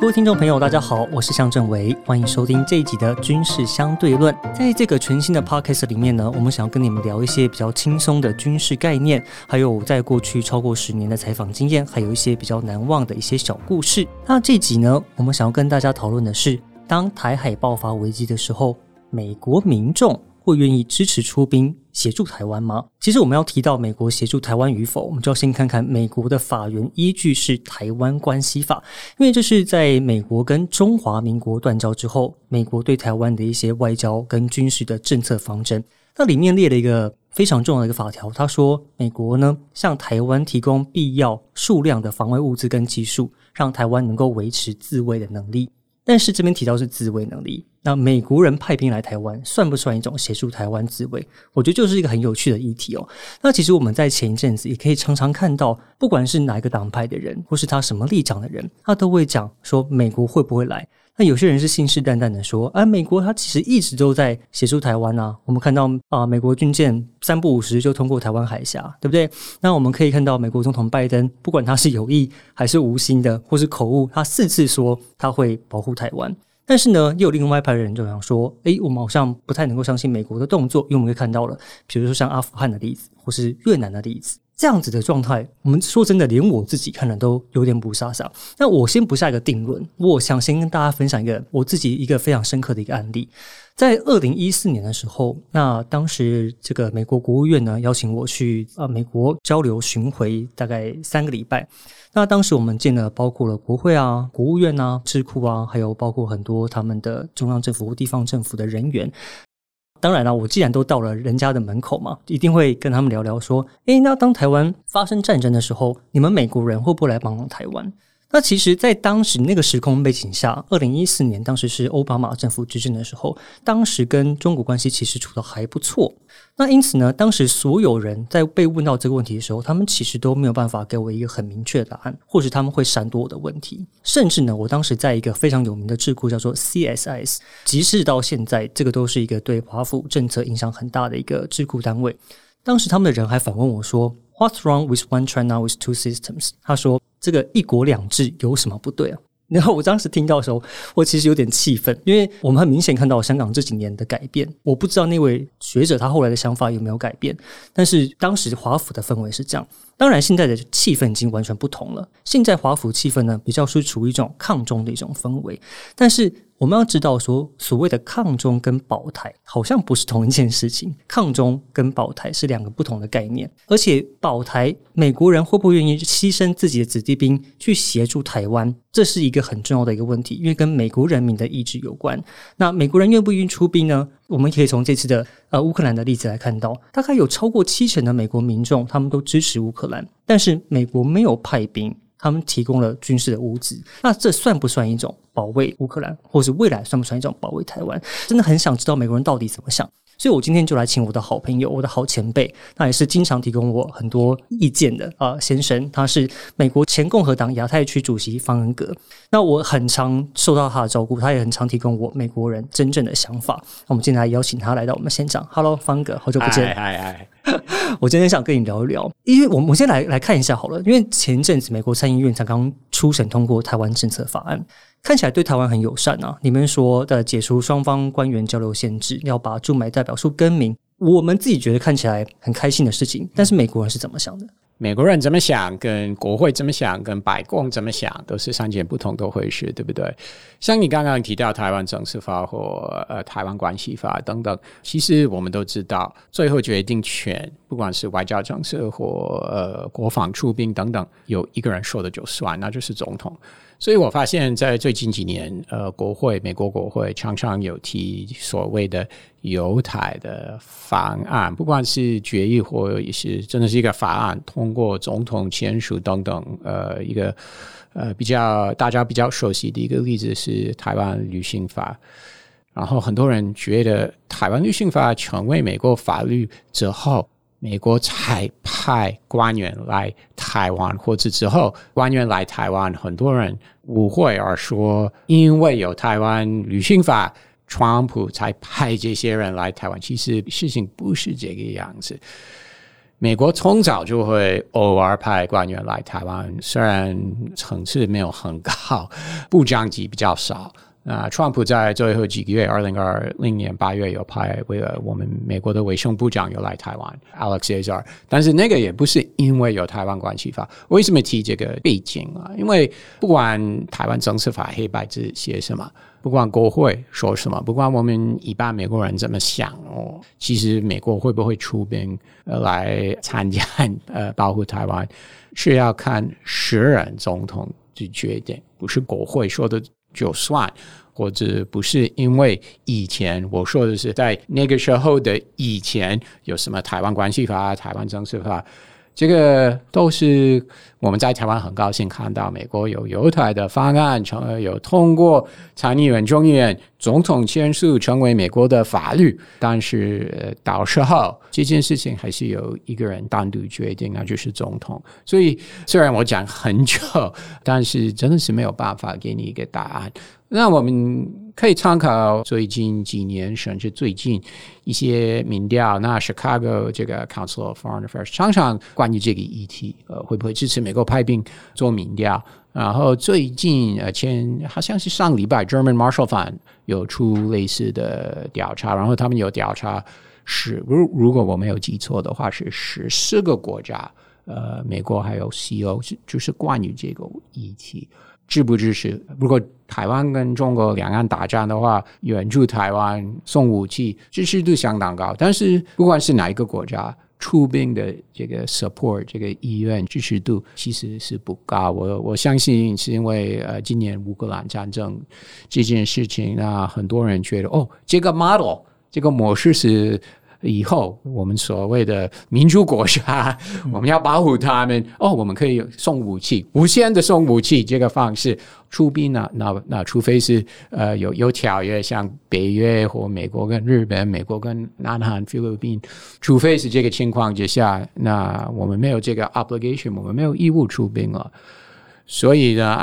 各位听众朋友，大家好，我是向正维，欢迎收听这一集的军事相对论。在这个全新的 podcast 里面呢，我们想要跟你们聊一些比较轻松的军事概念，还有在过去超过十年的采访经验，还有一些比较难忘的一些小故事。那这集呢，我们想要跟大家讨论的是，当台海爆发危机的时候，美国民众。会愿意支持出兵协助台湾吗？其实我们要提到美国协助台湾与否，我们就要先看看美国的法源依据是《台湾关系法》，因为这是在美国跟中华民国断交之后，美国对台湾的一些外交跟军事的政策方针。那里面列了一个非常重要的一个法条，他说美国呢向台湾提供必要数量的防卫物资跟技术，让台湾能够维持自卫的能力。但是这边提到是自卫能力，那美国人派兵来台湾算不算一种协助台湾自卫？我觉得就是一个很有趣的议题哦。那其实我们在前一阵子也可以常常看到，不管是哪一个党派的人，或是他什么立场的人，他都会讲说美国会不会来。那有些人是信誓旦旦的说，啊，美国他其实一直都在协助台湾啊。我们看到啊，美国军舰三不五时就通过台湾海峡，对不对？那我们可以看到，美国总统拜登不管他是有意还是无心的，或是口误，他四次说他会保护台湾。但是呢，又有另外一派人就想说，诶，我们好像不太能够相信美国的动作，因为我们可以看到了，比如说像阿富汗的例子，或是越南的例子。这样子的状态，我们说真的，连我自己看了都有点不傻傻。那我先不下一个定论，我想先跟大家分享一个我自己一个非常深刻的一个案例。在二零一四年的时候，那当时这个美国国务院呢邀请我去啊美国交流巡回，大概三个礼拜。那当时我们见了包括了国会啊、国务院啊、智库啊，还有包括很多他们的中央政府地方政府的人员。当然了，我既然都到了人家的门口嘛，一定会跟他们聊聊说，诶，那当台湾发生战争的时候，你们美国人会不会来帮忙台湾？那其实，在当时那个时空背景下，二零一四年，当时是奥巴马政府执政的时候，当时跟中国关系其实处的还不错。那因此呢，当时所有人在被问到这个问题的时候，他们其实都没有办法给我一个很明确的答案，或是他们会闪躲我的问题。甚至呢，我当时在一个非常有名的智库叫做 CSIS，即使到现在，这个都是一个对华府政策影响很大的一个智库单位。当时他们的人还反问我说。What's wrong with one China with two systems？他说这个一国两制有什么不对啊？然后我当时听到的时候，我其实有点气愤，因为我们很明显看到香港这几年的改变。我不知道那位学者他后来的想法有没有改变，但是当时华府的氛围是这样。当然，现在的气氛已经完全不同了。现在华府气氛呢，比较是处于一种抗中的一种氛围，但是。我们要知道，说所谓的抗中跟保台好像不是同一件事情，抗中跟保台是两个不同的概念。而且保台，美国人会不会愿意牺牲自己的子弟兵去协助台湾，这是一个很重要的一个问题，因为跟美国人民的意志有关。那美国人愿不愿意出兵呢？我们可以从这次的呃乌克兰的例子来看到，大概有超过七成的美国民众他们都支持乌克兰，但是美国没有派兵。他们提供了军事的物资，那这算不算一种保卫乌克兰，或是未来算不算一种保卫台湾？真的很想知道美国人到底怎么想。所以，我今天就来请我的好朋友，我的好前辈，那也是经常提供我很多意见的啊先生，他是美国前共和党亚太区主席方恩格。那我很常受到他的照顾，他也很常提供我美国人真正的想法。那我们今天来邀请他来到我们现场。Hello，方恩格，好久不见。我今天想跟你聊一聊，因为我们先来来看一下好了，因为前阵子美国参议院才刚初审通过台湾政策法案。看起来对台湾很友善啊！你们说的解除双方官员交流限制，要把驻美代表处更名，我们自己觉得看起来很开心的事情。但是美国人是怎么想的？美国人怎么想，跟国会怎么想，跟白宫怎么想，都是三件不同的回事，对不对？像你刚刚提到台湾政治法或呃台湾关系法等等，其实我们都知道，最后决定权，不管是外交政策或呃国防出兵等等，有一个人说的就算，那就是总统。所以我发现，在最近几年，呃，国会美国国会常常有提所谓的犹太的方案，不管是决议或也是真的是一个法案，通过总统签署等等，呃，一个呃比较大家比较熟悉的一个例子是台湾旅行法，然后很多人觉得台湾旅行法成为美国法律之后。美国才派官员来台湾，或者之后官员来台湾，很多人误会而说，因为有台湾旅行法，川普才派这些人来台湾。其实事情不是这个样子。美国从早就会偶尔派官员来台湾，虽然层次没有很高，部长级比较少。啊，川普在最后几个月，二零二零年八月有派为了我们美国的卫生部长有来台湾，Alex Azar，但是那个也不是因为有台湾关系法。为什么提这个背景啊？因为不管台湾政策法黑白字写什么，不管国会说什么，不管我们一般美国人怎么想哦，其实美国会不会出兵来参加呃保护台湾，是要看时任总统去决定，不是国会说的。就算，或者不是因为以前我说的是在那个时候的以前有什么台湾关系法、台湾政策法。这个都是我们在台湾很高兴看到美国有犹太的方案成有通过参议院、众议院总统签署成为美国的法律，但是到时候这件事情还是由一个人单独决定，那就是总统。所以虽然我讲很久，但是真的是没有办法给你一个答案。那我们可以参考最近几年，甚至最近一些民调。那 Chicago 这个 Council of Foreign Affairs 常常关于这个议题，呃，会不会支持美国派兵做民调？然后最近呃前好像是上礼拜 German Marshall Fund 有出类似的调查，然后他们有调查是如如果我没有记错的话，是十四个国家，呃，美国还有西欧，是就是关于这个议题。支不支持？如果台湾跟中国两岸打仗的话，援助台湾送武器，支持度相当高。但是不管是哪一个国家出兵的这个 support 这个意愿支持度其实是不高。我我相信是因为呃今年乌克兰战争这件事情，那很多人觉得哦这个 model 这个模式是。以后我们所谓的民主国家，我们要保护他们哦，我们可以送武器，无限的送武器这个方式出兵呢？那那除非是呃有有条约，像北约或美国跟日本、美国跟南韩、菲律宾，除非是这个情况之下，那我们没有这个 obligation，我们没有义务出兵了。所以呢，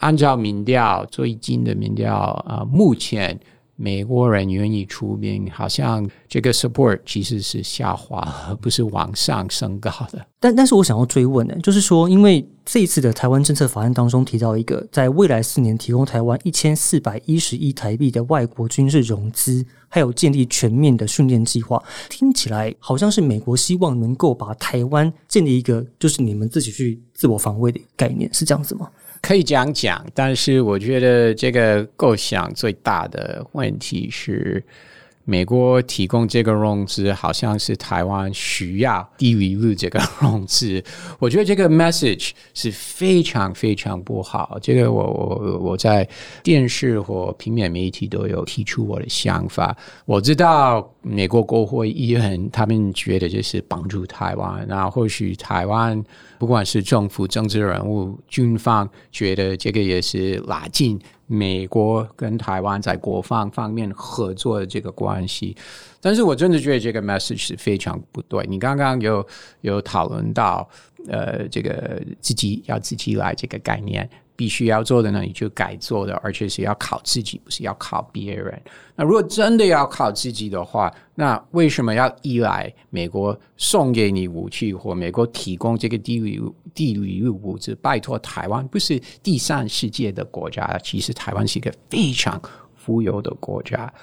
按照民调最近的民调啊，目前。美国人愿意出兵，好像这个 support 其实是下滑，而不是往上升高的。但但是我想要追问的，就是说，因为这一次的台湾政策法案当中提到一个，在未来四年提供台湾一千四百一十亿台币的外国军事融资，还有建立全面的训练计划，听起来好像是美国希望能够把台湾建立一个，就是你们自己去自我防卫的概念，是这样子吗？可以讲讲，但是我觉得这个构想最大的问题是。美国提供这个融资，好像是台湾需要低利率这个融资。我觉得这个 message 是非常非常不好。这个我我我在电视或平面媒体都有提出我的想法。我知道美国国会议员他们觉得这是帮助台湾，那或许台湾不管是政府、政治人物、军方，觉得这个也是拉近。美国跟台湾在国防方面合作的这个关系，但是我真的觉得这个 message 是非常不对。你刚刚有有讨论到，呃，这个自己要自己来这个概念。必须要做的呢，你就改做的，而且是要靠自己，不是要靠别人。那如果真的要靠自己的话，那为什么要依赖美国送给你武器或美国提供这个地理地理物资？拜托，台湾不是第三世界的国家，其实台湾是一个非常富有的国家。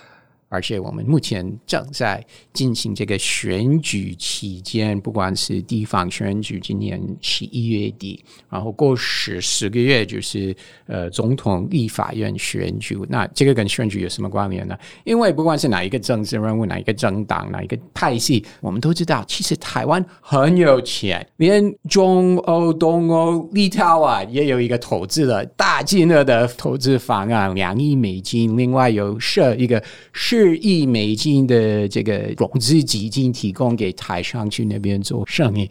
而且我们目前正在进行这个选举期间，不管是地方选举，今年十一月底，然后过十十个月就是呃总统、立法院选举。那这个跟选举有什么关联呢？因为不管是哪一个政治人物、哪一个政党、哪一个派系，我们都知道，其实台湾很有钱，连中欧、东欧、立陶宛也有一个投资了大金额的投资方案，两亿美金，另外有设一个是。四亿美金的这个融资基金提供给台商去那边做生意，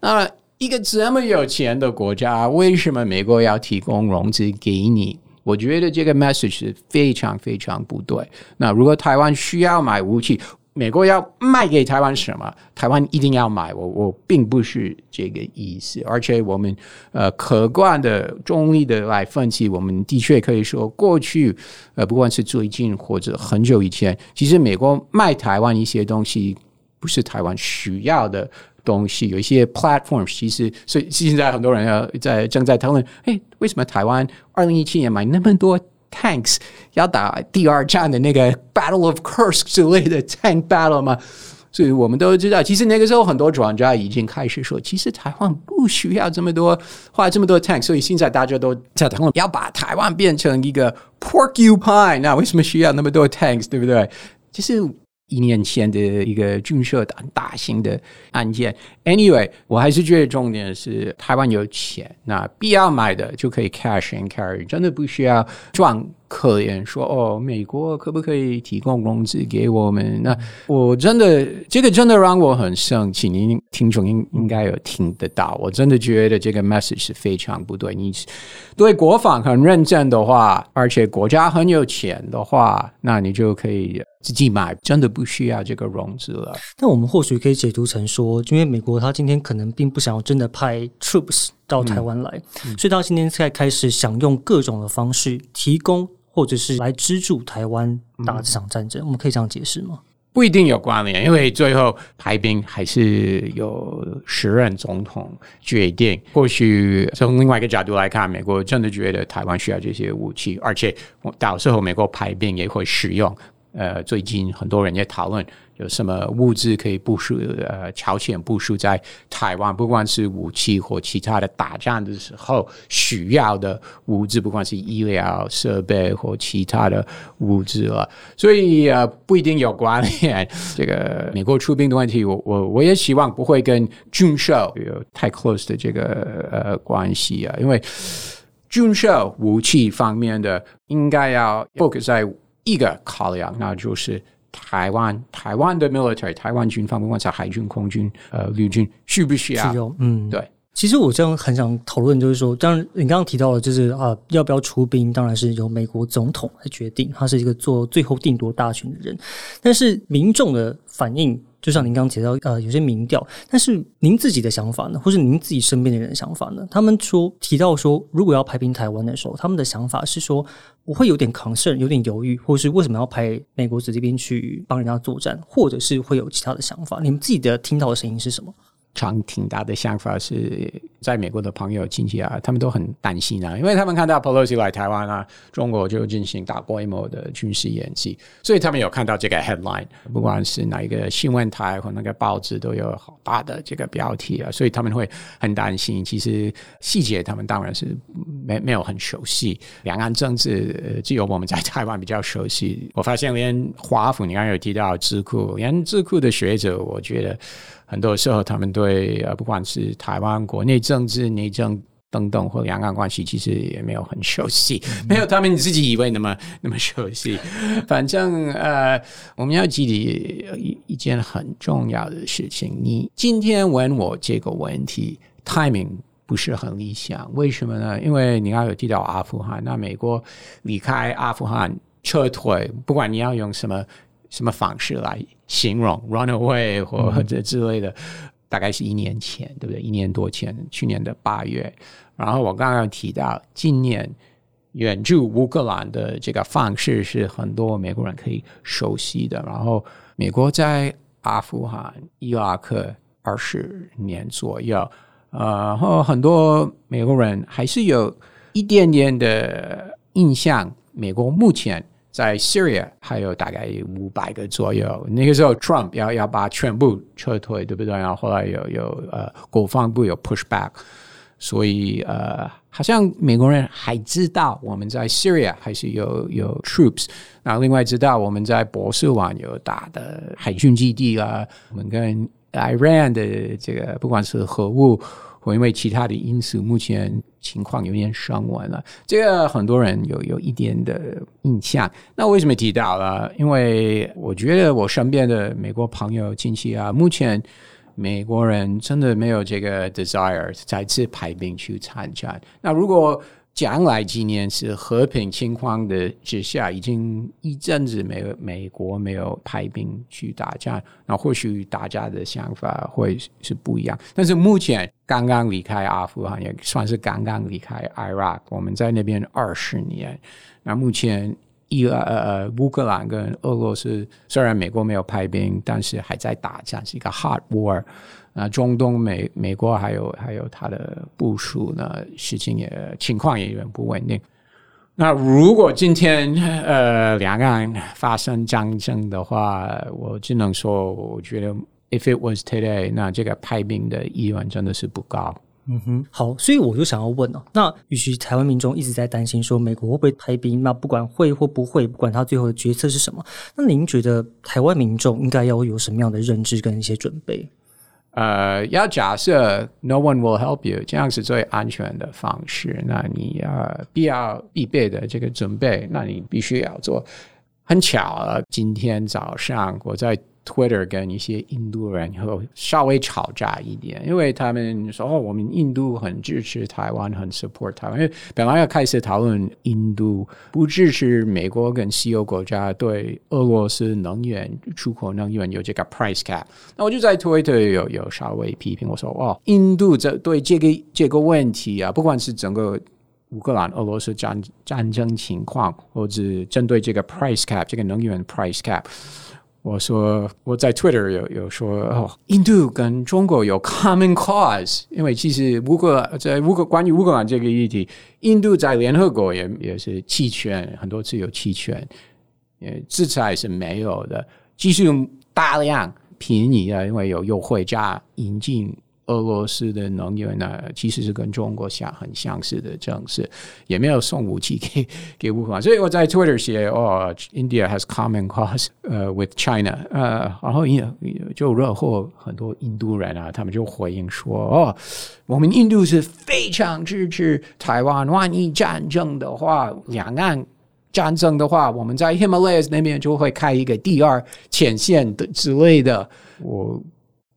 那一个这么有钱的国家，为什么美国要提供融资给你？我觉得这个 message 非常非常不对。那如果台湾需要买武器，美国要卖给台湾什么？台湾一定要买。我我并不是这个意思，而且我们呃客观的、中立的来分析，我们的确可以说，过去呃不管是最近或者很久以前，其实美国卖台湾一些东西不是台湾需要的。东西，有一些 platform，其实所以现在很多人要在正在讨论，哎，为什么台湾二零一七年买那么多 tanks 要打第二战的那个 Battle of Kursk 之类的 tank battle 嘛？所以我们都知道，其实那个时候很多专家已经开始说，其实台湾不需要这么多花这么多 tank，所以现在大家都在讨论要把台湾变成一个 porcupine，那为什么需要那么多 tanks，对不对？其实。一年前的一个军社大大型的案件。Anyway，我还是觉得重点是台湾有钱，那必要买的就可以 cash and carry，真的不需要装可怜说哦，美国可不可以提供工资给我们？那我真的这个真的让我很生气。您听众应应该有听得到，我真的觉得这个 message 是非常不对。你对国防很认真的话，而且国家很有钱的话，那你就可以。自己买真的不需要这个融资了。但我们或许可以解读成说，因为美国他今天可能并不想要真的派 troops 到台湾来，所以他今天才开始想用各种的方式提供或者是来资助台湾打这场战争。我们可以这样解释吗？不一定有关联，因为最后排兵还是有时任总统决定。或许从另外一个角度来看，美国真的觉得台湾需要这些武器，而且到时候美国排兵也会使用。呃，最近很多人也讨论有什么物资可以部署，呃，朝鲜部署在台湾，不管是武器或其他的打仗的时候需要的物资，不管是医疗设备或其他的物资了。所以呃，不一定有关联。这个美国出兵的问题，我我我也希望不会跟军售有太 close 的这个呃关系啊，因为军售武器方面的应该要 focus 在。一个考量，那就是台湾台湾的 military，台湾军方，不管是海军、空军、呃陆军，需不需要？嗯，对。其实我这样很想讨论，就是说，当然你刚刚提到了，就是啊，要不要出兵，当然是由美国总统来决定，他是一个做最后定夺大权的人。但是民众的反应。就像您刚刚提到，呃，有些民调，但是您自己的想法呢，或是您自己身边的人的想法呢？他们说提到说，如果要排兵台湾的时候，他们的想法是说，我会有点抗争有点犹豫，或是为什么要派美国子弟兵去帮人家作战，或者是会有其他的想法？你们自己的听到的声音是什么？常挺大的想法是在美国的朋友亲戚啊，他们都很担心啊，因为他们看到 Pelosi 来台湾啊，中国就进行大规模的军事演习，所以他们有看到这个 headline，不管是哪一个新闻台或那个报纸都有好大的这个标题啊，所以他们会很担心。其实细节他们当然是没没有很熟悉，两岸政治只有我们在台湾比较熟悉。我发现连华府，你刚刚有提到智库，连智库的学者，我觉得。很多时候，他们对呃，不管是台湾国内政治、内政等等，或两岸关系，其实也没有很熟悉，没有他们自己以为那么那么熟悉。反正呃，我们要记得一一件很重要的事情：你今天问我这个问题，timing 不是很理想。为什么呢？因为你要有提到阿富汗，那美国离开阿富汗撤退，不管你要用什么。什么方式来形容 run away 或者之类的？大概是一年前，对不对？一年多前，去年的八月。然后我刚刚提到，今年援助乌克兰的这个方式是很多美国人可以熟悉的。然后，美国在阿富汗、伊拉克二十年左右，呃，然后很多美国人还是有一点点的印象。美国目前。在 Syria 还有大概五百个左右，那个时候 Trump 要要把全部撤退，对不对？然后后来有有呃国防部有 push back，所以呃好像美国人还知道我们在 Syria 还是有有 troops，然后另外知道我们在波斯湾有大的海军基地啊，我们跟 Iran 的这个不管是核武。或因为其他的因素，目前情况有点升温了。这个很多人有有一点的印象。那为什么提到了？因为我觉得我身边的美国朋友亲戚啊，目前美国人真的没有这个 desire 再次排兵去参战。那如果将来几年是和平情况的之下，已经一阵子没有美国没有派兵去打仗，那或许大家的想法会是不一样。但是目前刚刚离开阿富汗，也算是刚刚离开 Iraq，我们在那边二十年。那目前伊呃呃乌克兰跟俄罗斯虽然美国没有派兵，但是还在打仗，是一个 hard war。那中东美美国还有还有它的部署呢，事情也情况也有点不稳定。那如果今天呃两岸发生战争的话，我只能说，我觉得 if it was today，那这个派兵的意愿真的是不高。嗯哼，好，所以我就想要问哦，那与其台湾民众一直在担心说美国会不会派兵，那不管会或不会，不管他最后的决策是什么，那您觉得台湾民众应该要有什么样的认知跟一些准备？呃，要假设 no one will help you，这样是最安全的方式。那你呃必要必备的这个准备，那你必须要做。很巧，今天早上我在。Twitter 跟一些印度人后稍微吵架一点，因为他们说哦，我们印度很支持台湾，很 support 台湾。因为本来要开始讨论印度不支持美国跟西欧国家对俄罗斯能源出口能源有这个 price cap，那我就在 Twitter 有有稍微批评我说哦，印度这对这个这个问题啊，不管是整个乌克兰俄罗斯战战争情况，或者针对这个 price cap 这个能源 price cap。我说我在 Twitter 有有说哦，印度跟中国有 common cause，因为其实乌克在乌克关于乌克兰这个议题，印度在联合国也也是弃权很多次有弃权，呃，制裁是没有的，继续用大量便宜啊，因为有优惠价引进。俄罗斯的能源呢，其实是跟中国相很相似的政策，也没有送武器给给乌克兰。所以我在 Twitter 写哦，India has common cause 呃 with China 呃，然后也就惹祸很多印度人啊，他们就回应说哦，我们印度是非常支持台湾，万一战争的话，两岸战争的话，我们在 Himalayas 那边就会开一个第二前线的之类的，我。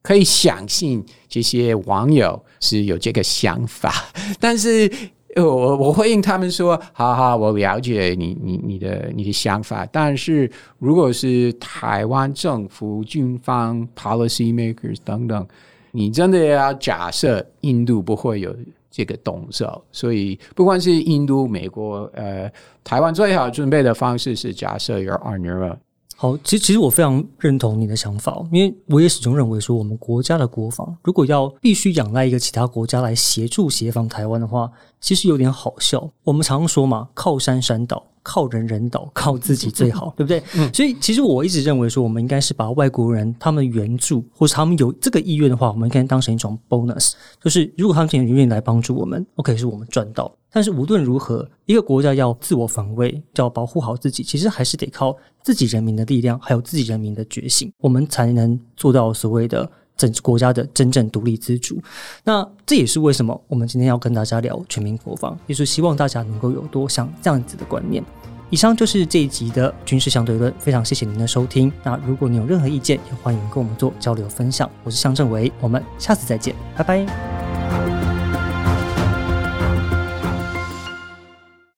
可以相信这些网友是有这个想法，但是我我回应他们说：，好好，我了解你你你的你的想法，但是如果是台湾政府、军方、policy makers 等等，你真的要假设印度不会有这个动作，所以不管是印度、美国、呃，台湾，最好准备的方式是假设 you're on your own。好，其实其实我非常认同你的想法，因为我也始终认为说，我们国家的国防如果要必须仰赖一个其他国家来协助协防台湾的话，其实有点好笑。我们常说嘛，靠山山倒。靠人人倒，靠自己最好，对不对？所以其实我一直认为说，我们应该是把外国人他们援助，或是他们有这个意愿的话，我们应该当成一种 bonus，就是如果他们愿意来帮助我们，OK，是我们赚到。但是无论如何，一个国家要自我防卫，要保护好自己，其实还是得靠自己人民的力量，还有自己人民的觉醒，我们才能做到所谓的。整国家的真正独立自主，那这也是为什么我们今天要跟大家聊全民国防，也是希望大家能够有多像这样子的观念。以上就是这一集的军事相对论，非常谢谢您的收听。那如果你有任何意见，也欢迎跟我们做交流分享。我是向正维，我们下次再见，拜拜。